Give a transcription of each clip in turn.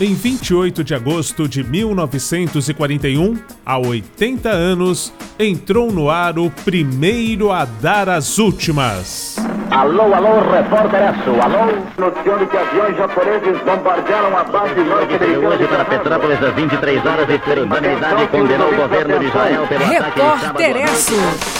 Em 28 de agosto de 1941, há 80 anos, entrou no ar o primeiro a dar as últimas. Alô, alô, repórter Esso. Alô, noticiando que aviões japoneses bombardearam a base norte-americana. Hoje para Petrópolis às 23 horas e a humanidade condenou o governo de Israel pelo ataque Repórter Esso.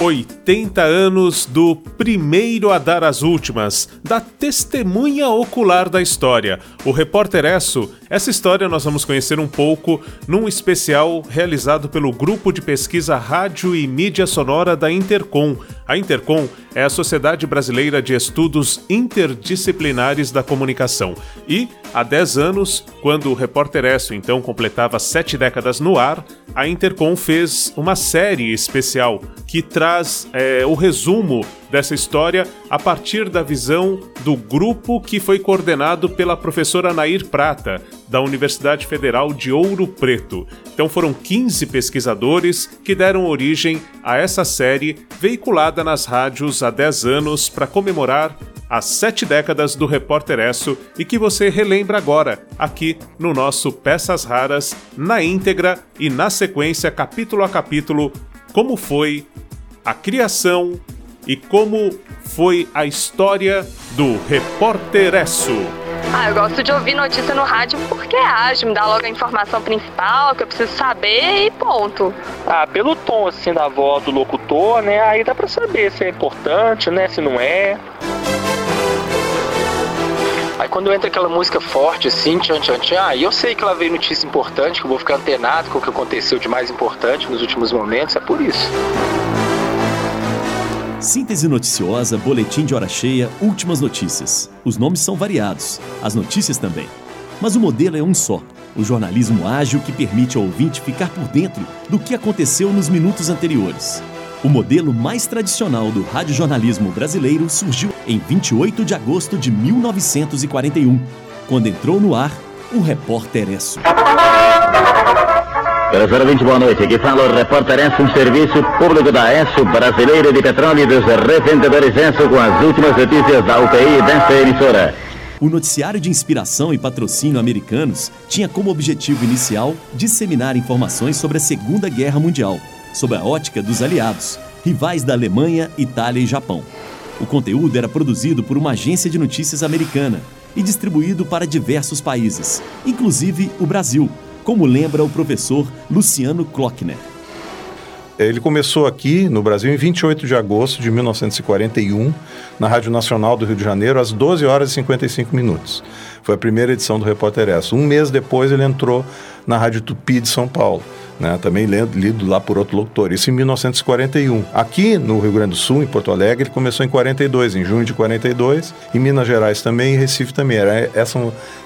80 anos do primeiro a dar as últimas, da testemunha ocular da história. O repórter Esso, essa história nós vamos conhecer um pouco num especial realizado pelo Grupo de Pesquisa Rádio e Mídia Sonora da Intercom. A Intercom é a Sociedade Brasileira de Estudos Interdisciplinares da Comunicação. E, há 10 anos, quando o repórter Esso então completava sete décadas no ar, a Intercom fez uma série especial que traz é, o resumo dessa história a partir da visão do grupo que foi coordenado pela professora Nair Prata, da Universidade Federal de Ouro Preto. Então foram 15 pesquisadores que deram origem a essa série veiculada nas rádios há 10 anos para comemorar as sete décadas do Repórter Esso e que você relembra agora, aqui no nosso Peças Raras, na íntegra e na sequência, capítulo a capítulo, como foi a criação e como foi a história do Repórter Esso. Ah, eu gosto de ouvir notícia no rádio porque é ágil, me dá logo a informação principal que eu preciso saber e ponto. Ah, pelo tom assim da voz do locutor, né? Aí dá pra saber se é importante, né? Se não é. Aí quando entra aquela música forte assim, tchan tchan tchan, aí eu sei que lá veio notícia importante, que eu vou ficar antenado com o que aconteceu de mais importante nos últimos momentos, é por isso. Síntese noticiosa, boletim de hora cheia, últimas notícias. Os nomes são variados, as notícias também. Mas o modelo é um só: o jornalismo ágil que permite ao ouvinte ficar por dentro do que aconteceu nos minutos anteriores. O modelo mais tradicional do radiojornalismo brasileiro surgiu em 28 de agosto de 1941, quando entrou no ar o Repórter Esso. Professor 20, boa noite. Aqui fala o repórter Enso, um serviço público da Enso, brasileiro de petróleo e dos revendedores Enso, com as últimas notícias da UPI desta emissora. O noticiário de inspiração e patrocínio americanos tinha como objetivo inicial disseminar informações sobre a Segunda Guerra Mundial, sob a ótica dos aliados, rivais da Alemanha, Itália e Japão. O conteúdo era produzido por uma agência de notícias americana e distribuído para diversos países, inclusive o Brasil, como lembra o professor Luciano Klockner. Ele começou aqui no Brasil em 28 de agosto de 1941, na Rádio Nacional do Rio de Janeiro, às 12 horas e 55 minutos. Foi a primeira edição do Repórter Esso. Um mês depois ele entrou na Rádio Tupi de São Paulo. Né, também lido, lido lá por outro locutor, isso em 1941. Aqui no Rio Grande do Sul, em Porto Alegre, ele começou em 42, em junho de 42, em Minas Gerais também, e Recife também. Era, essa,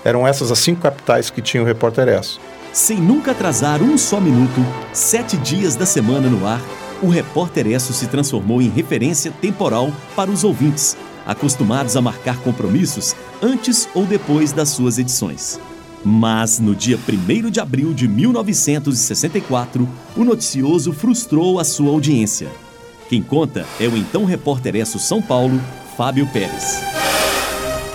eram essas as cinco capitais que tinham o Repórter Esso. Sem nunca atrasar um só minuto, sete dias da semana no ar, o Repórter Esso se transformou em referência temporal para os ouvintes, acostumados a marcar compromissos antes ou depois das suas edições. Mas no dia 1 de abril de 1964, o noticioso frustrou a sua audiência. Quem conta é o então repórter Esso São Paulo, Fábio Pérez.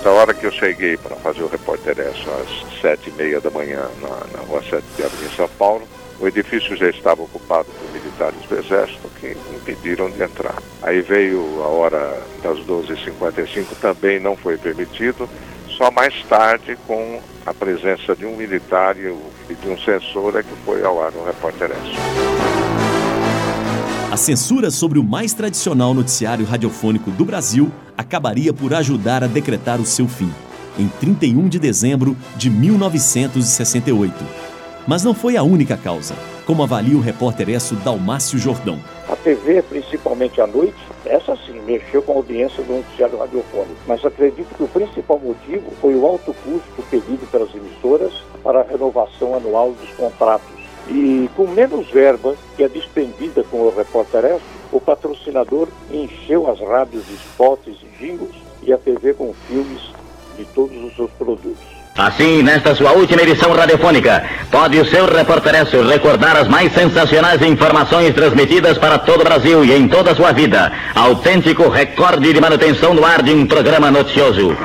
Da hora que eu cheguei para fazer o repórter Esso às sete e meia da manhã na, na rua 7 de abril em São Paulo, o edifício já estava ocupado por militares do Exército que impediram de entrar. Aí veio a hora das 12h55, também não foi permitido, só mais tarde com a presença de um militar e de um censor é que foi ao ar no Repórter S. A censura sobre o mais tradicional noticiário radiofônico do Brasil acabaria por ajudar a decretar o seu fim, em 31 de dezembro de 1968. Mas não foi a única causa, como avalia o repórter Esso Dalmácio Jordão. A TV, principalmente à noite, essa sim mexeu com a audiência do noticiário radiofônico. Mas acredito que o principal motivo foi o alto custo pedido pelas emissoras para a renovação anual dos contratos. E com menos verba que é despendida com o repórter o patrocinador encheu as rádios de spots e jingles e a TV com filmes de todos os seus produtos. Assim, nesta sua última edição radiofônica, pode o seu repórteresso recordar as mais sensacionais informações transmitidas para todo o Brasil e em toda a sua vida. Autêntico recorde de manutenção no ar de um programa noticioso.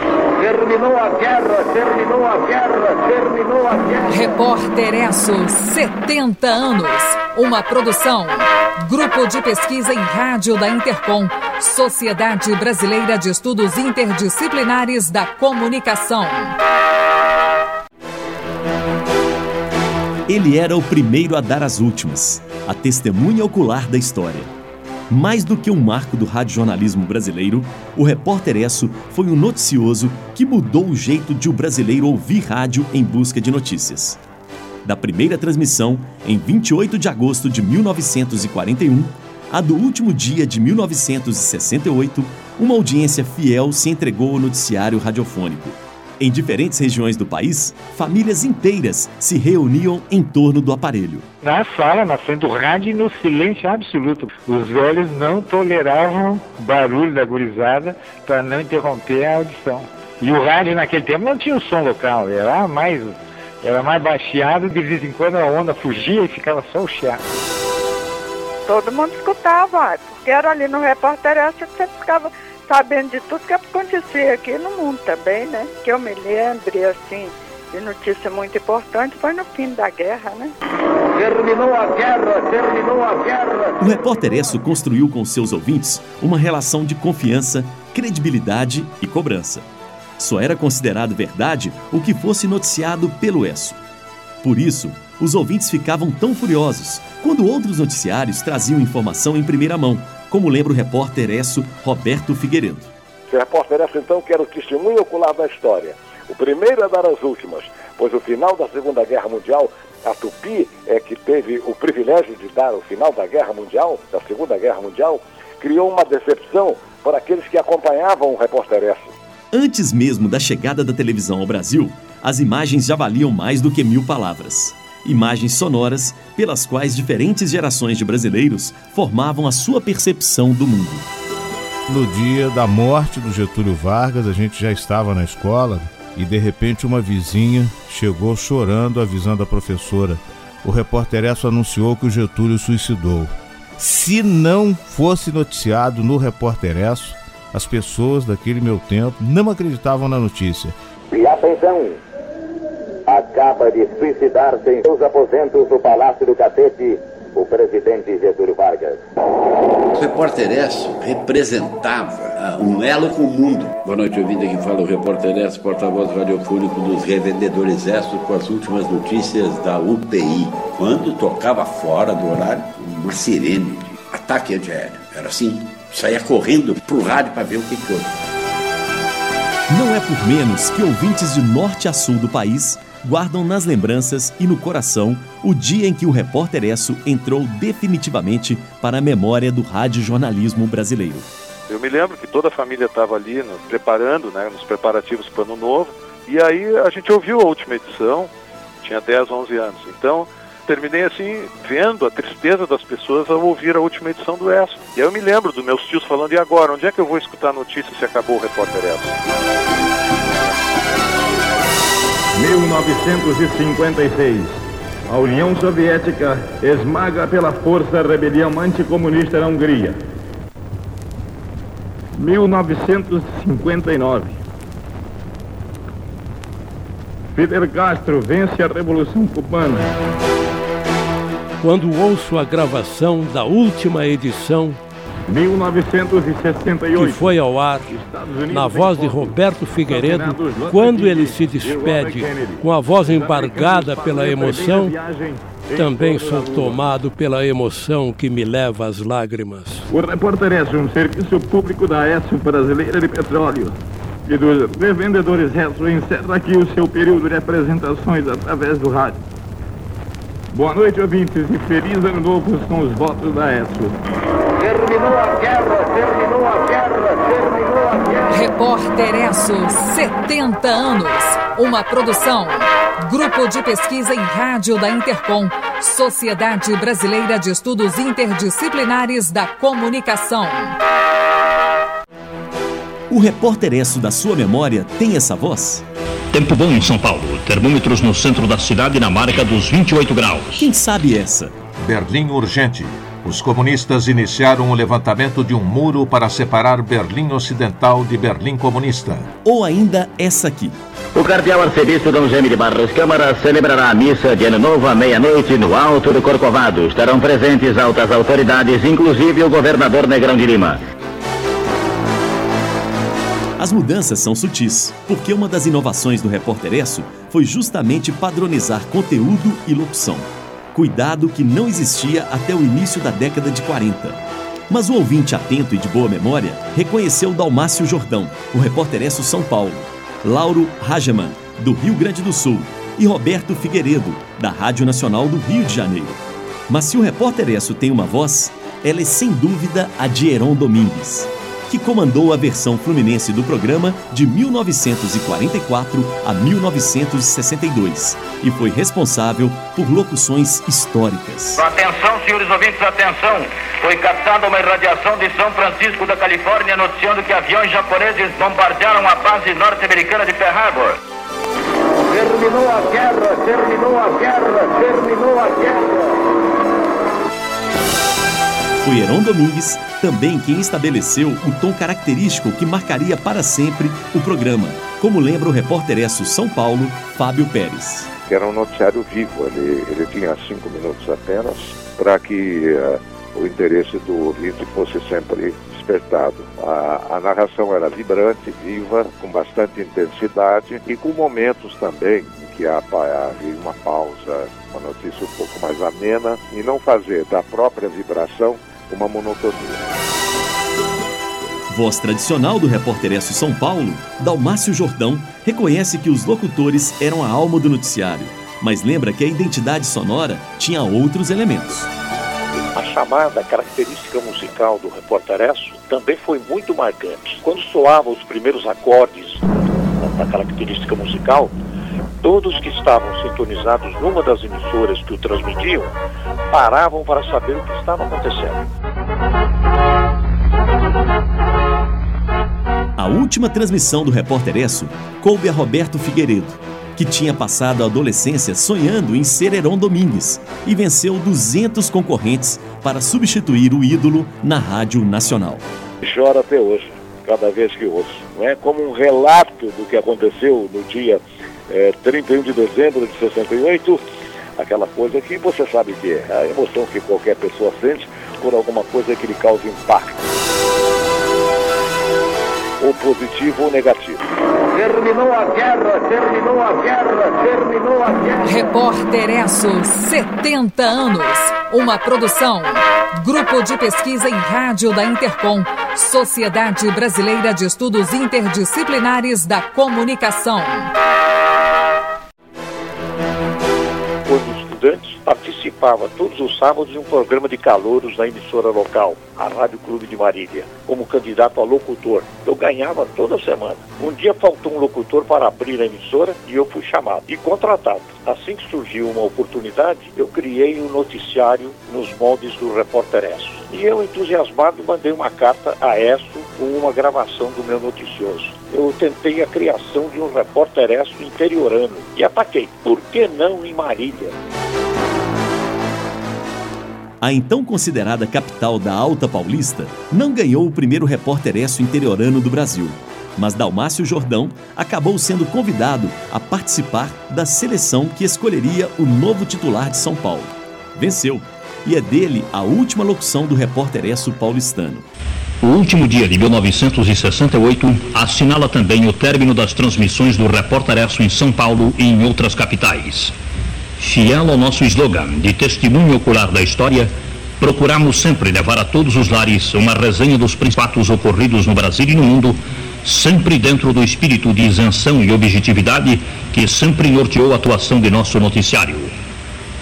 Terminou a guerra, terminou a guerra, terminou a guerra. Repórter Esso, 70 anos. Uma produção. Grupo de Pesquisa em Rádio da Intercom. Sociedade Brasileira de Estudos Interdisciplinares da Comunicação. Ele era o primeiro a dar as últimas, a testemunha ocular da história. Mais do que um marco do radiojornalismo brasileiro, o Repórter Esso foi um noticioso que mudou o jeito de o brasileiro ouvir rádio em busca de notícias. Da primeira transmissão, em 28 de agosto de 1941, a do último dia de 1968, uma audiência fiel se entregou ao noticiário radiofônico em diferentes regiões do país, famílias inteiras se reuniam em torno do aparelho. Na sala, na frente do rádio, no silêncio absoluto. Os velhos não toleravam barulho da gurizada para não interromper a audição. E o rádio naquele tempo não tinha o som local, era mais, era mais baixeado, de vez em quando a onda fugia e ficava só o chiado. Todo mundo escutava, porque era ali no repórter, você ficava sabendo de tudo que acontecia aqui no mundo também, né? Que eu me lembre, assim, de notícia muito importante foi no fim da guerra, né? Terminou a guerra, terminou a guerra. O repórter Esso construiu com seus ouvintes uma relação de confiança, credibilidade e cobrança. Só era considerado verdade o que fosse noticiado pelo Esso. Por isso, os ouvintes ficavam tão furiosos quando outros noticiários traziam informação em primeira mão, como lembra o repórter Esso Roberto Figueiredo. O repórter Esso, então, quer o testemunho ocular da história. O primeiro a dar as últimas, pois o final da Segunda Guerra Mundial, a Tupi é que teve o privilégio de dar o final da Guerra Mundial, da Segunda Guerra Mundial, criou uma decepção para aqueles que acompanhavam o repórter Esso. Antes mesmo da chegada da televisão ao Brasil, as imagens já valiam mais do que mil palavras imagens sonoras pelas quais diferentes gerações de brasileiros formavam a sua percepção do mundo. No dia da morte do Getúlio Vargas, a gente já estava na escola e de repente uma vizinha chegou chorando avisando a professora. O repórter Esso anunciou que o Getúlio suicidou. Se não fosse noticiado no repórter Esso, as pessoas daquele meu tempo não acreditavam na notícia. E atenção, acaba de suicidar-se em seus aposentos do Palácio do Catete o presidente Getúlio Vargas. O repórter Esso representava uh, um elo com o mundo. Boa noite, ouvinte. Aqui fala o repórter Esso, porta-voz radiofônico dos revendedores Esso, com as últimas notícias da UPI. Quando tocava fora do horário, uma sirene de ataque antiaéreo. Era assim, saía correndo pro rádio para ver o que, que houve. Não é por menos que ouvintes de norte a sul do país guardam nas lembranças e no coração o dia em que o repórter Esso entrou definitivamente para a memória do radiojornalismo brasileiro. Eu me lembro que toda a família estava ali preparando, né, nos preparativos para o ano novo, e aí a gente ouviu a última edição, tinha 10, 11 anos. Então, terminei assim, vendo a tristeza das pessoas ao ouvir a última edição do ESO. E aí eu me lembro dos meus tios falando, e agora, onde é que eu vou escutar a notícia se acabou o repórter ESO? 1956. A União Soviética esmaga pela força a rebelião anticomunista na Hungria. 1959. Fidel Castro vence a Revolução Cubana. Quando ouço a gravação da última edição 1968. Que foi ao ar na voz de Roberto Figueiredo, quando ele se despede com a voz embargada pela emoção, também sou tomado pela emoção que me leva às lágrimas. O repórter Esso, um serviço público da Esso Brasileira de Petróleo e dos revendedores Esso, encerra aqui o seu período de apresentações através do rádio. Boa noite, ouvintes, e feliz ano novo com os votos da ESO. Terminou a guerra, terminou a guerra, terminou a guerra. Repórter Esso, 70 anos. Uma produção. Grupo de Pesquisa em Rádio da Intercom. Sociedade Brasileira de Estudos Interdisciplinares da Comunicação. O repórter Esso da sua memória tem essa voz? Tempo bom em São Paulo. Termômetros no centro da cidade na marca dos 28 graus. Quem sabe essa? Berlim urgente os comunistas iniciaram o levantamento de um muro para separar Berlim Ocidental de Berlim Comunista. Ou ainda essa aqui. O cardeal arcebispo Dom Jaime de Barros Câmara celebrará a missa de Ano Novo à meia-noite no Alto do Corcovado. Estarão presentes altas autoridades, inclusive o governador Negrão de Lima. As mudanças são sutis, porque uma das inovações do Repórter Esso foi justamente padronizar conteúdo e locução. Cuidado que não existia até o início da década de 40. Mas o ouvinte atento e de boa memória reconheceu Dalmácio Jordão, o Repórter Esso São Paulo, Lauro Rajaman, do Rio Grande do Sul, e Roberto Figueiredo, da Rádio Nacional do Rio de Janeiro. Mas se o Repórter Esso tem uma voz, ela é sem dúvida a de Heron Domingues que comandou a versão fluminense do programa de 1944 a 1962 e foi responsável por locuções históricas. Atenção, senhores ouvintes, atenção! Foi captada uma irradiação de São Francisco da Califórnia noticiando que aviões japoneses bombardearam a base norte-americana de Pearl Harbor. Terminou a guerra, terminou a guerra, terminou a guerra. Foi Heron Domingues também quem estabeleceu o tom característico que marcaria para sempre o programa, como lembra o repórter Esso São Paulo, Fábio Pérez. Era um noticiário vivo, ele, ele tinha cinco minutos apenas para que uh, o interesse do ouvinte fosse sempre despertado. A, a, narração era vibrante, viva, com bastante intensidade e com momentos também em que havia uma pausa, uma notícia um pouco mais amena e não fazer da própria vibração uma monotonia. Voz tradicional do repórter Esso São Paulo, Dalmácio Jordão reconhece que os locutores eram a alma do noticiário, mas lembra que a identidade sonora tinha outros elementos. A chamada característica musical do repórter Esso também foi muito marcante. Quando soavam os primeiros acordes da característica musical, todos que estavam sintonizados numa das emissoras que o transmitiam paravam para saber o que estava acontecendo. A última transmissão do Repórter Esso coube a Roberto Figueiredo, que tinha passado a adolescência sonhando em ser Heron Domingues e venceu 200 concorrentes para substituir o ídolo na Rádio Nacional. Chora até hoje, cada vez que ouço. Não é como um relato do que aconteceu no dia é, 31 de dezembro de 68, aquela coisa que você sabe que é a emoção que qualquer pessoa sente por alguma coisa que lhe causa impacto. Ou positivo ou negativo. Terminou a guerra, terminou a guerra, terminou a guerra. Repórter Esso, 70 anos. Uma produção. Grupo de Pesquisa em Rádio da Intercom. Sociedade Brasileira de Estudos Interdisciplinares da Comunicação. Participava todos os sábados de um programa de calouros na emissora local, a Rádio Clube de Marília, como candidato a locutor. Eu ganhava toda semana. Um dia faltou um locutor para abrir a emissora e eu fui chamado e contratado. Assim que surgiu uma oportunidade, eu criei um noticiário nos moldes do Repórter Esso. E eu, entusiasmado, mandei uma carta a Esso com uma gravação do meu noticioso. Eu tentei a criação de um Repórter Esso interiorano e ataquei. Por que não em Marília? A então considerada capital da Alta Paulista, não ganhou o primeiro repórter esso interiorano do Brasil. Mas Dalmácio Jordão acabou sendo convidado a participar da seleção que escolheria o novo titular de São Paulo. Venceu, e é dele a última locução do repórter esso paulistano. O último dia de 1968 assinala também o término das transmissões do Repórter Esso em São Paulo e em outras capitais. Fiel ao nosso slogan de testemunho ocular da história, procuramos sempre levar a todos os lares uma resenha dos fatos ocorridos no Brasil e no mundo, sempre dentro do espírito de isenção e objetividade que sempre norteou a atuação de nosso noticiário.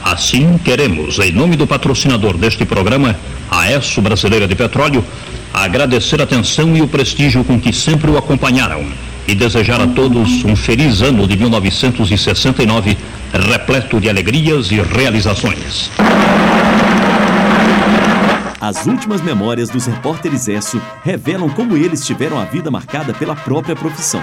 Assim, queremos, em nome do patrocinador deste programa, a ESSO Brasileira de Petróleo, agradecer a atenção e o prestígio com que sempre o acompanharam e desejar a todos um feliz ano de 1969 repleto de alegrias e realizações. As últimas memórias dos repórteres ESSO revelam como eles tiveram a vida marcada pela própria profissão.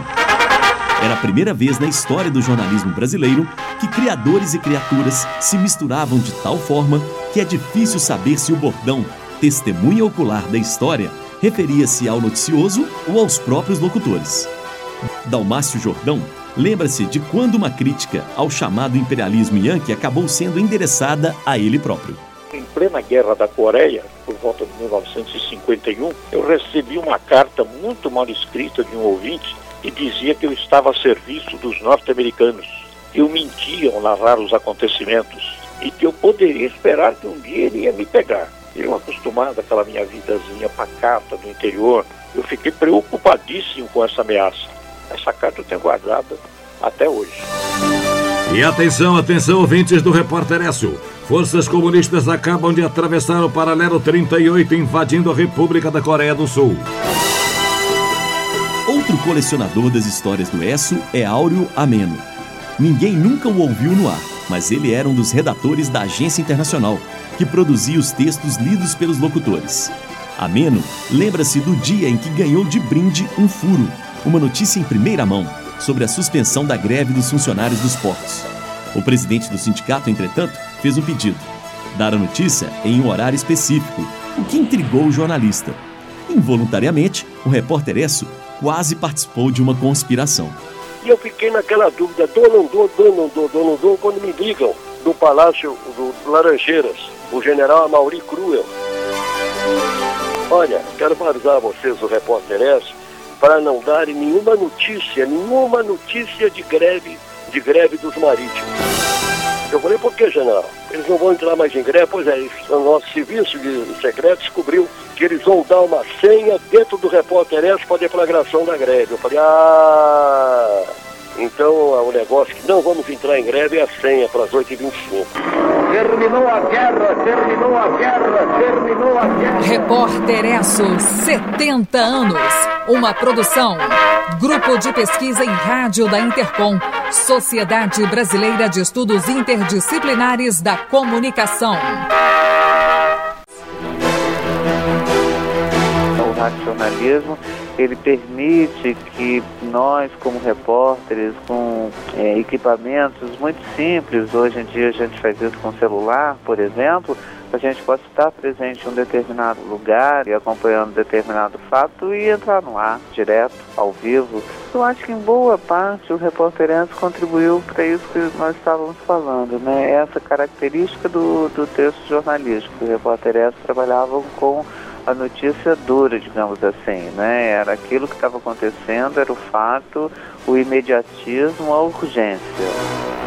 Era a primeira vez na história do jornalismo brasileiro que criadores e criaturas se misturavam de tal forma que é difícil saber se o bordão testemunha ocular da história referia-se ao noticioso ou aos próprios locutores. Dalmácio Jordão lembra-se de quando uma crítica ao chamado imperialismo yankee acabou sendo endereçada a ele próprio. Em plena Guerra da Coreia, por volta de 1951, eu recebi uma carta muito mal escrita de um ouvinte que dizia que eu estava a serviço dos norte-americanos. Eu mentia ao narrar os acontecimentos e que eu poderia esperar que um dia ele ia me pegar. Eu, acostumado àquela minha vidazinha pacata do interior, eu fiquei preocupadíssimo com essa ameaça. Essa carta eu tenho guardada até hoje. E atenção, atenção, ouvintes do Repórter Écio. Forças comunistas acabam de atravessar o paralelo 38, invadindo a República da Coreia do Sul. Outro colecionador das histórias do Esso é Áureo Ameno. Ninguém nunca o ouviu no ar, mas ele era um dos redatores da Agência Internacional, que produzia os textos lidos pelos locutores. Ameno lembra-se do dia em que ganhou de brinde um furo, uma notícia em primeira mão sobre a suspensão da greve dos funcionários dos portos. O presidente do sindicato, entretanto, fez um pedido: dar a notícia em um horário específico, o que intrigou o jornalista. Involuntariamente, o repórter Esso quase participou de uma conspiração. E eu fiquei naquela dúvida, dou ou não dou, dou ou não dou, dou ou não dou, quando me ligam do Palácio do Laranjeiras, o general Amauri Cruel. Olha, quero avisar vocês, o repórter S, para não darem nenhuma notícia, nenhuma notícia de greve, de greve dos marítimos. Eu falei, por que, general? Eles não vão entrar mais em greve? Pois é, o nosso serviço de secreto descobriu que eles vão dar uma senha dentro do repórter S para deflagração da greve. Eu falei, ah, então o negócio que não vamos entrar em greve é a senha para as 8h25. Terminou a guerra, terminou a guerra, terminou a guerra. Repórter Esso, 70 anos. Uma produção. Grupo de Pesquisa em Rádio da Intercom. Sociedade Brasileira de Estudos Interdisciplinares da Comunicação. Racionalismo ele permite que nós, como repórteres, com é, equipamentos muito simples, hoje em dia a gente faz isso com celular, por exemplo, a gente possa estar presente em um determinado lugar e acompanhando determinado fato e entrar no ar, direto, ao vivo. Eu acho que em boa parte o Repórter contribuiu para isso que nós estávamos falando, né? Essa característica do, do texto jornalístico. O Repórter trabalhava com a notícia dura, digamos assim, né? Era aquilo que estava acontecendo, era o fato, o imediatismo, a urgência.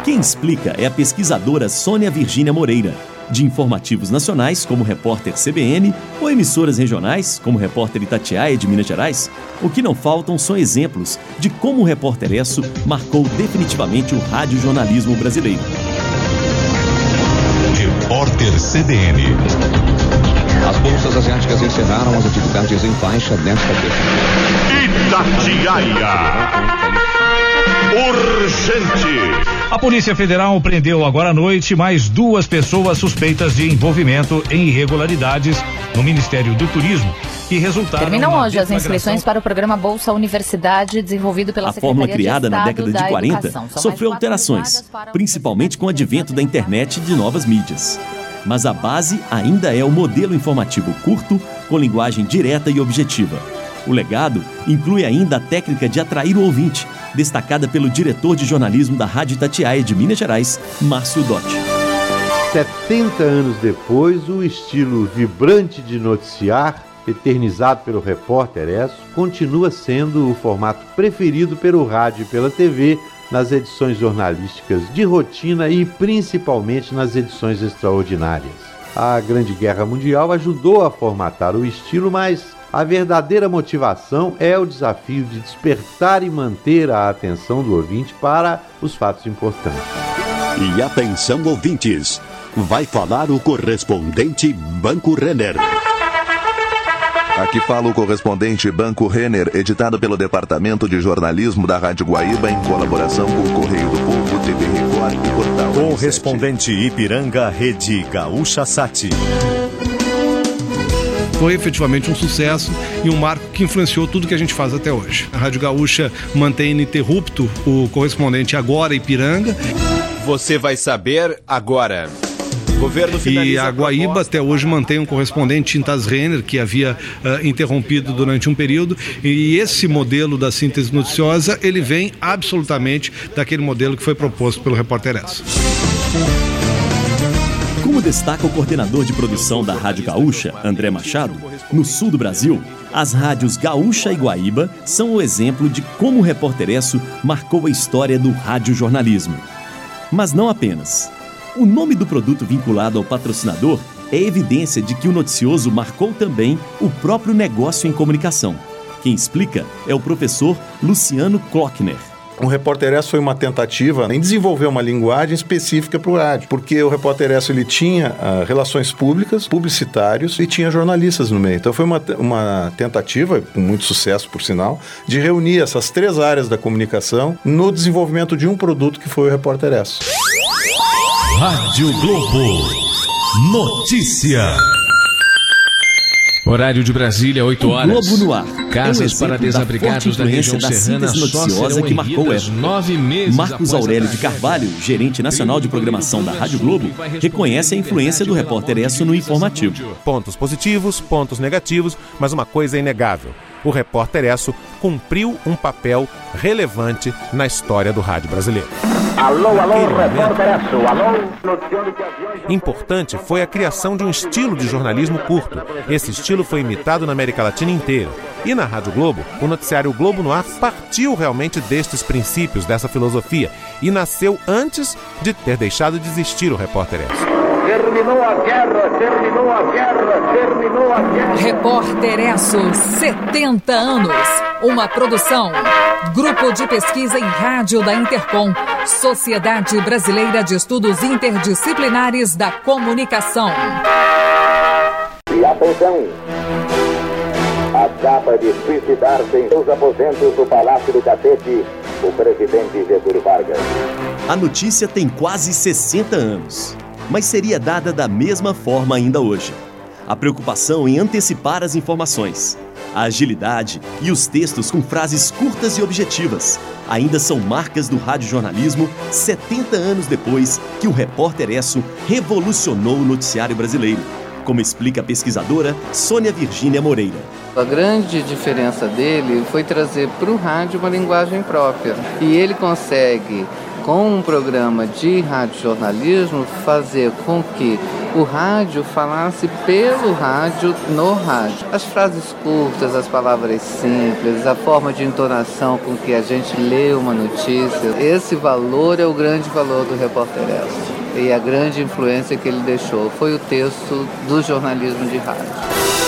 Quem explica é a pesquisadora Sônia Virgínia Moreira, de informativos nacionais, como repórter CBN, ou emissoras regionais, como repórter Itatiaia de Minas Gerais. O que não faltam são exemplos de como o repórter Esso marcou definitivamente o radiojornalismo brasileiro. Repórter CBN. As bolsas asiáticas encerraram as atividades em faixa nesta Itatiaia. Urgente. A Polícia Federal prendeu agora à noite mais duas pessoas suspeitas de envolvimento em irregularidades no Ministério do Turismo, que resultaram. Terminam hoje as inscrições para o programa Bolsa Universidade, desenvolvido pela A Secretaria fórmula criada de na década de da 40 Educação. São sofreu alterações, principalmente com o advento da internet e de novas mídias. Mas a base ainda é o modelo informativo curto, com linguagem direta e objetiva. O legado inclui ainda a técnica de atrair o ouvinte, destacada pelo diretor de jornalismo da Rádio Itatiaia de Minas Gerais, Márcio Dotti. 70 anos depois, o estilo vibrante de noticiar, eternizado pelo repórter Esso, continua sendo o formato preferido pelo rádio e pela TV nas edições jornalísticas de rotina e principalmente nas edições extraordinárias. A Grande Guerra Mundial ajudou a formatar o estilo, mas a verdadeira motivação é o desafio de despertar e manter a atenção do ouvinte para os fatos importantes. E atenção ouvintes, vai falar o correspondente Banco Renner. Aqui fala o correspondente Banco Renner, editado pelo Departamento de Jornalismo da Rádio Guaíba em colaboração com o Correio do Povo, TV Record e Portal. Correspondente Ipiranga, Rede Gaúcha Sat. foi efetivamente um sucesso e um marco que influenciou tudo que a gente faz até hoje. A Rádio Gaúcha mantém ininterrupto o correspondente Agora Ipiranga. Você vai saber agora. Governo e a Guaíba até hoje mantém um correspondente Tintas Renner, que havia uh, interrompido durante um período, e esse modelo da síntese noticiosa, ele vem absolutamente daquele modelo que foi proposto pelo repórter S. Como destaca o coordenador de produção da Rádio Gaúcha, André Machado, no sul do Brasil, as rádios Gaúcha e Guaíba são o exemplo de como o repórter marcou a história do radiojornalismo. Mas não apenas. O nome do produto vinculado ao patrocinador é evidência de que o noticioso marcou também o próprio negócio em comunicação. Quem explica é o professor Luciano Klockner. O Repórter S foi uma tentativa em desenvolver uma linguagem específica para o rádio, porque o Repórter S ele tinha ah, relações públicas, publicitários e tinha jornalistas no meio. Então foi uma, uma tentativa, com muito sucesso por sinal, de reunir essas três áreas da comunicação no desenvolvimento de um produto que foi o Repórter S. Rádio Globo. Notícia. Horário de Brasília, 8 horas. Globo no ar. Casas é um para desabrigados da, da região da serrana noticiosa que marcou época. nove meses Marcos Aurélio de Carvalho, gerente nacional de programação da Rádio Globo, reconhece a influência do repórter Esso no informativo. Pontos positivos, pontos negativos, mas uma coisa é inegável. O repórter Esso cumpriu um papel relevante na história do rádio brasileiro. Alô, alô, Esso. Alô, Importante foi a criação de um estilo de jornalismo curto. Esse estilo foi imitado na América Latina inteira. E na Rádio Globo, o noticiário Globo no Ar partiu realmente destes princípios, dessa filosofia, e nasceu antes de ter deixado de existir o repórter Esso. Terminou a guerra, terminou a guerra, terminou a guerra. Repórter Esso, 70 anos. Uma produção. Grupo de Pesquisa em Rádio da Intercom. Sociedade Brasileira de Estudos Interdisciplinares da Comunicação. E atenção! Acaba de suicidar-se em seus aposentos do Palácio do Catete o presidente Getúlio Vargas. A notícia tem quase 60 anos, mas seria dada da mesma forma ainda hoje. A preocupação em antecipar as informações, a agilidade e os textos com frases curtas e objetivas ainda são marcas do radiojornalismo 70 anos depois que o repórter Esso revolucionou o noticiário brasileiro, como explica a pesquisadora Sônia Virgínia Moreira. A grande diferença dele foi trazer para o rádio uma linguagem própria. E ele consegue, com um programa de radiojornalismo, fazer com que o rádio falasse pelo rádio no rádio. As frases curtas, as palavras simples, a forma de entonação com que a gente lê uma notícia, esse valor é o grande valor do repórter Elcio. E a grande influência que ele deixou foi o texto do jornalismo de rádio.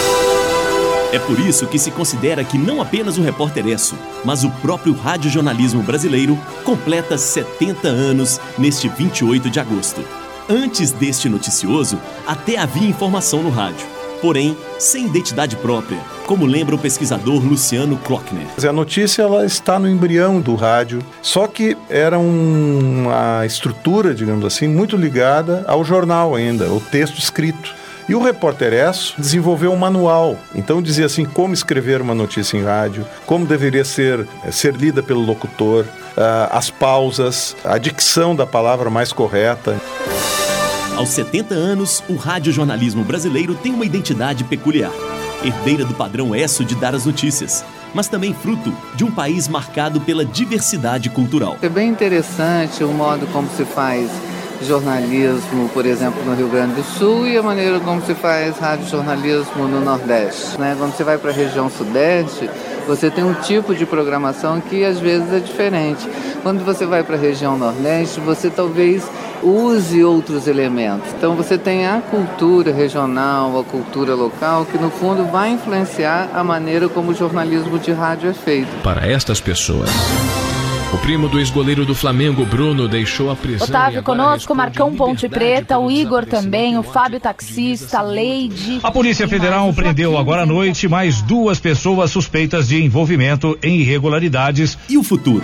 É por isso que se considera que não apenas o repórter Esso, mas o próprio radiojornalismo brasileiro completa 70 anos neste 28 de agosto. Antes deste noticioso, até havia informação no rádio, porém sem identidade própria, como lembra o pesquisador Luciano Klockner. A notícia ela está no embrião do rádio, só que era uma estrutura, digamos assim, muito ligada ao jornal ainda, o texto escrito. E o repórter Esso desenvolveu um manual. Então dizia assim como escrever uma notícia em rádio, como deveria ser, ser lida pelo locutor, uh, as pausas, a dicção da palavra mais correta. Aos 70 anos, o radiojornalismo brasileiro tem uma identidade peculiar. Herdeira do padrão Esso de dar as notícias, mas também fruto de um país marcado pela diversidade cultural. É bem interessante o modo como se faz jornalismo, por exemplo, no Rio Grande do Sul e a maneira como se faz radiojornalismo no Nordeste. Né? Quando você vai para a região Sudeste, você tem um tipo de programação que às vezes é diferente. Quando você vai para a região Nordeste, você talvez use outros elementos. Então você tem a cultura regional, a cultura local, que no fundo vai influenciar a maneira como o jornalismo de rádio é feito. Para estas pessoas. O primo do ex-goleiro do Flamengo, Bruno, deixou a prisão. Otávio conosco, Marcão Ponte Preta, o Igor também, o Fábio Taxista, a Leide. A Polícia Federal prendeu agora à noite mais duas pessoas suspeitas de envolvimento em irregularidades. E o futuro?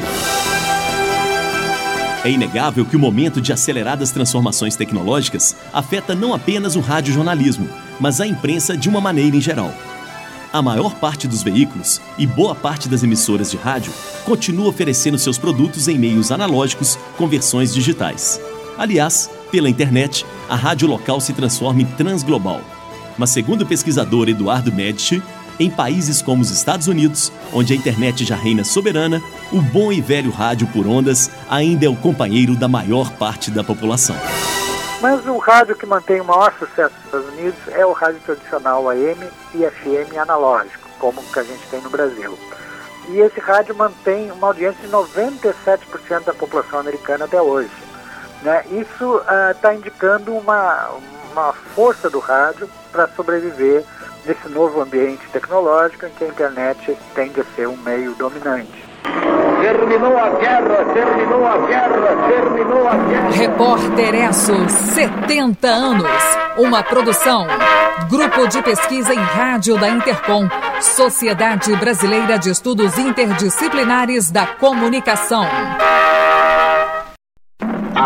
É inegável que o momento de aceleradas transformações tecnológicas afeta não apenas o radiojornalismo, mas a imprensa de uma maneira em geral. A maior parte dos veículos e boa parte das emissoras de rádio continua oferecendo seus produtos em meios analógicos com versões digitais. Aliás, pela internet, a rádio local se transforma em transglobal. Mas segundo o pesquisador Eduardo Medici, em países como os Estados Unidos, onde a internet já reina soberana, o bom e velho rádio por ondas ainda é o companheiro da maior parte da população. Mas o rádio que mantém o maior sucesso nos Estados Unidos é o rádio tradicional AM e FM analógico, como que a gente tem no Brasil. E esse rádio mantém uma audiência de 97% da população americana até hoje. Né? Isso está uh, indicando uma, uma força do rádio para sobreviver nesse novo ambiente tecnológico em que a internet tende a ser um meio dominante. Terminou a guerra, terminou a guerra, terminou a guerra. Repórter Esso, 70 anos. Uma produção. Grupo de pesquisa em rádio da Intercom. Sociedade Brasileira de Estudos Interdisciplinares da Comunicação.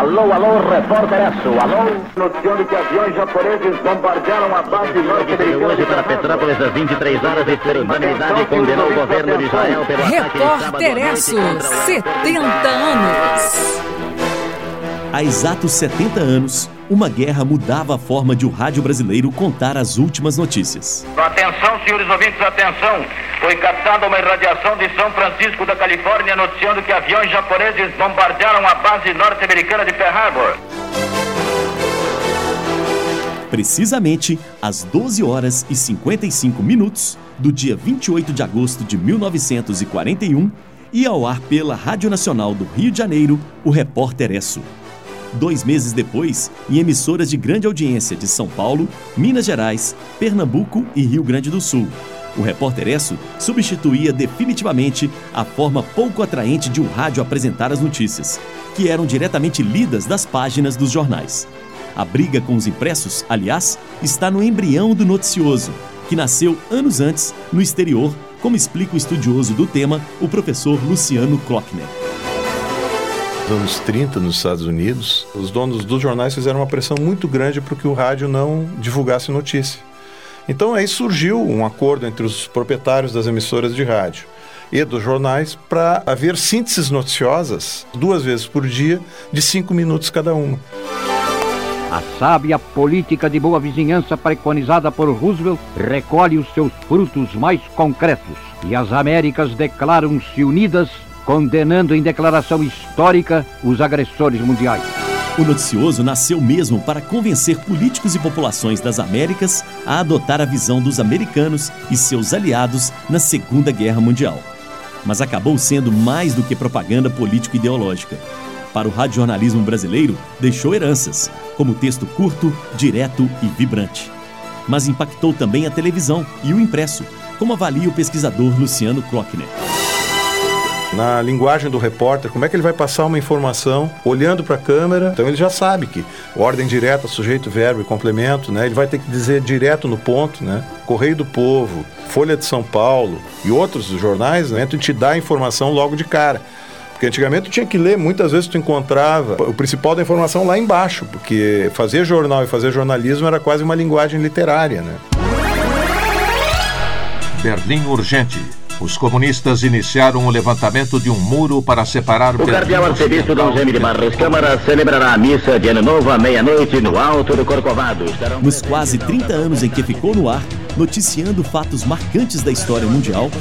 Alô, alô, repórter Esso. Alô, noticiando que aviões japoneses bombardearam a base norte-americana. Hoje para Petrópolis às 23 horas e por unanimidade condenou o governo de Israel pelo Repórter Esso, 70 anos. Há exatos 70 anos, uma guerra mudava a forma de o rádio brasileiro contar as últimas notícias. Atenção, senhores ouvintes, atenção! Foi captada uma irradiação de São Francisco da Califórnia noticiando que aviões japoneses bombardearam a base norte-americana de Pearl Harbor. Precisamente às 12 horas e 55 minutos do dia 28 de agosto de 1941, ia ao ar pela Rádio Nacional do Rio de Janeiro o repórter Esso. Dois meses depois, em emissoras de grande audiência de São Paulo, Minas Gerais, Pernambuco e Rio Grande do Sul. O repórter Esso substituía definitivamente a forma pouco atraente de um rádio apresentar as notícias, que eram diretamente lidas das páginas dos jornais. A briga com os impressos, aliás, está no embrião do noticioso, que nasceu anos antes no exterior, como explica o estudioso do tema, o professor Luciano Klockner anos 30 nos Estados Unidos, os donos dos jornais fizeram uma pressão muito grande para que o rádio não divulgasse notícia. Então aí surgiu um acordo entre os proprietários das emissoras de rádio e dos jornais para haver sínteses noticiosas duas vezes por dia de cinco minutos cada uma. A sábia política de boa vizinhança preconizada por Roosevelt recolhe os seus frutos mais concretos e as Américas declaram-se unidas condenando em declaração histórica os agressores mundiais. O noticioso nasceu mesmo para convencer políticos e populações das Américas a adotar a visão dos americanos e seus aliados na Segunda Guerra Mundial. Mas acabou sendo mais do que propaganda político-ideológica. Para o radiojornalismo brasileiro, deixou heranças, como texto curto, direto e vibrante. Mas impactou também a televisão e o impresso, como avalia o pesquisador Luciano Klockner na linguagem do repórter, como é que ele vai passar uma informação olhando para a câmera. Então ele já sabe que ordem direta, sujeito, verbo e complemento, né? Ele vai ter que dizer direto no ponto, né? Correio do Povo, Folha de São Paulo e outros jornais, né? Tu te dá a informação logo de cara. Porque antigamente tu tinha que ler, muitas vezes tu encontrava o principal da informação lá embaixo, porque fazer jornal e fazer jornalismo era quase uma linguagem literária, né? Berlim Urgente os comunistas iniciaram o levantamento de um muro para separar o cardeal arcebispo Dom Jaime de Barros Câmara celebrará a missa de ano novo à meia-noite no Alto do Corcovado. Nos quase 30 anos em que ficou no ar, noticiando fatos marcantes da história mundial,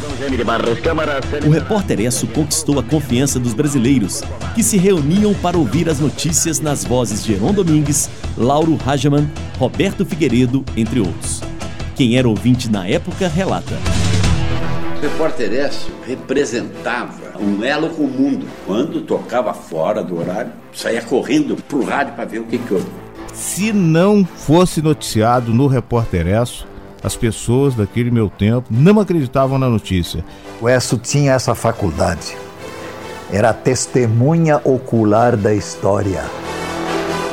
o repórter Esso conquistou a confiança dos brasileiros, que se reuniam para ouvir as notícias nas vozes de Heron Domingues, Lauro Rajaman, Roberto Figueiredo, entre outros. Quem era ouvinte na época relata repórter Écio representava um elo com o mundo. Quando tocava fora do horário, saía correndo pro rádio para ver o que que houve. Se não fosse noticiado no Repórter Esso, as pessoas daquele meu tempo não acreditavam na notícia. O Esso tinha essa faculdade. Era testemunha ocular da história.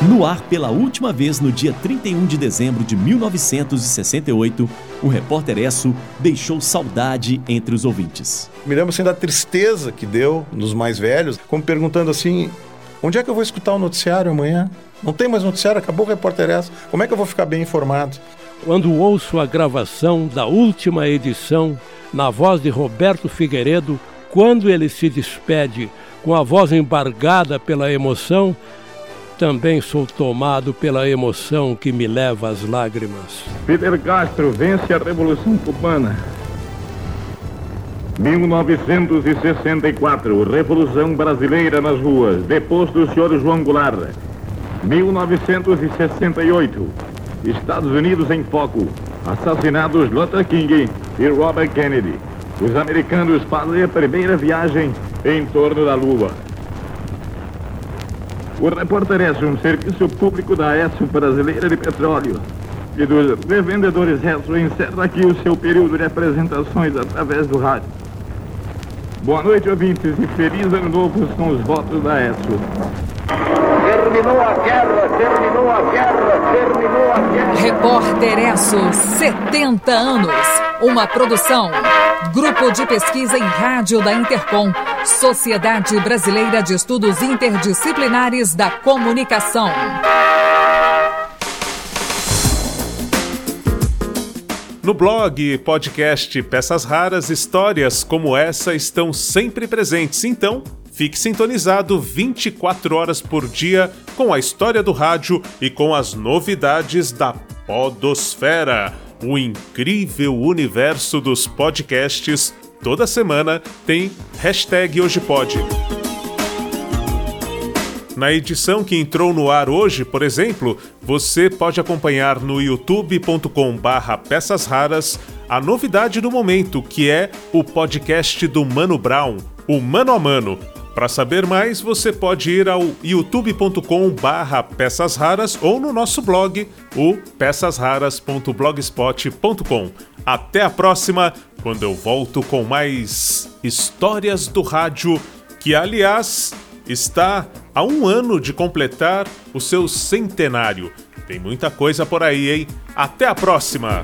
No ar pela última vez no dia 31 de dezembro de 1968, o repórter Esso deixou saudade entre os ouvintes. Me lembro assim da tristeza que deu nos mais velhos, como perguntando assim: onde é que eu vou escutar o noticiário amanhã? Não tem mais noticiário, acabou o repórter Esso. Como é que eu vou ficar bem informado? quando ouço a gravação da última edição na voz de Roberto Figueiredo, quando ele se despede com a voz embargada pela emoção, também sou tomado pela emoção que me leva às lágrimas. Fidel Castro vence a Revolução Cubana. 1964, Revolução Brasileira nas ruas, deposto do senhor João Goulart. 1968, Estados Unidos em foco, assassinados Luther King e Robert Kennedy. Os americanos fazem a primeira viagem em torno da Lua. O repórter S, um serviço público da ESSO Brasileira de Petróleo e dos revendedores ESSO, encerra aqui o seu período de apresentações através do rádio. Boa noite, ouvintes, e feliz ano novo são os votos da ESSO. Terminou a guerra, terminou a guerra, terminou a guerra. Repórter ESSO, 70 anos. Uma produção. Grupo de Pesquisa em Rádio da Intercom. Sociedade Brasileira de Estudos Interdisciplinares da Comunicação. No blog, podcast Peças Raras, histórias como essa estão sempre presentes. Então, fique sintonizado 24 horas por dia com a história do rádio e com as novidades da Podosfera, o incrível universo dos podcasts. Toda semana tem hashtag Hoje. Na edição que entrou no ar hoje, por exemplo, você pode acompanhar no youtube.com/barra peças raras a novidade do momento, que é o podcast do Mano Brown, o Mano a Mano. Para saber mais, você pode ir ao youtube.com/barra peças raras ou no nosso blog, o peçasraras.blogspot.com. Até a próxima, quando eu volto com mais histórias do rádio, que aliás está a um ano de completar o seu centenário. Tem muita coisa por aí, hein? Até a próxima!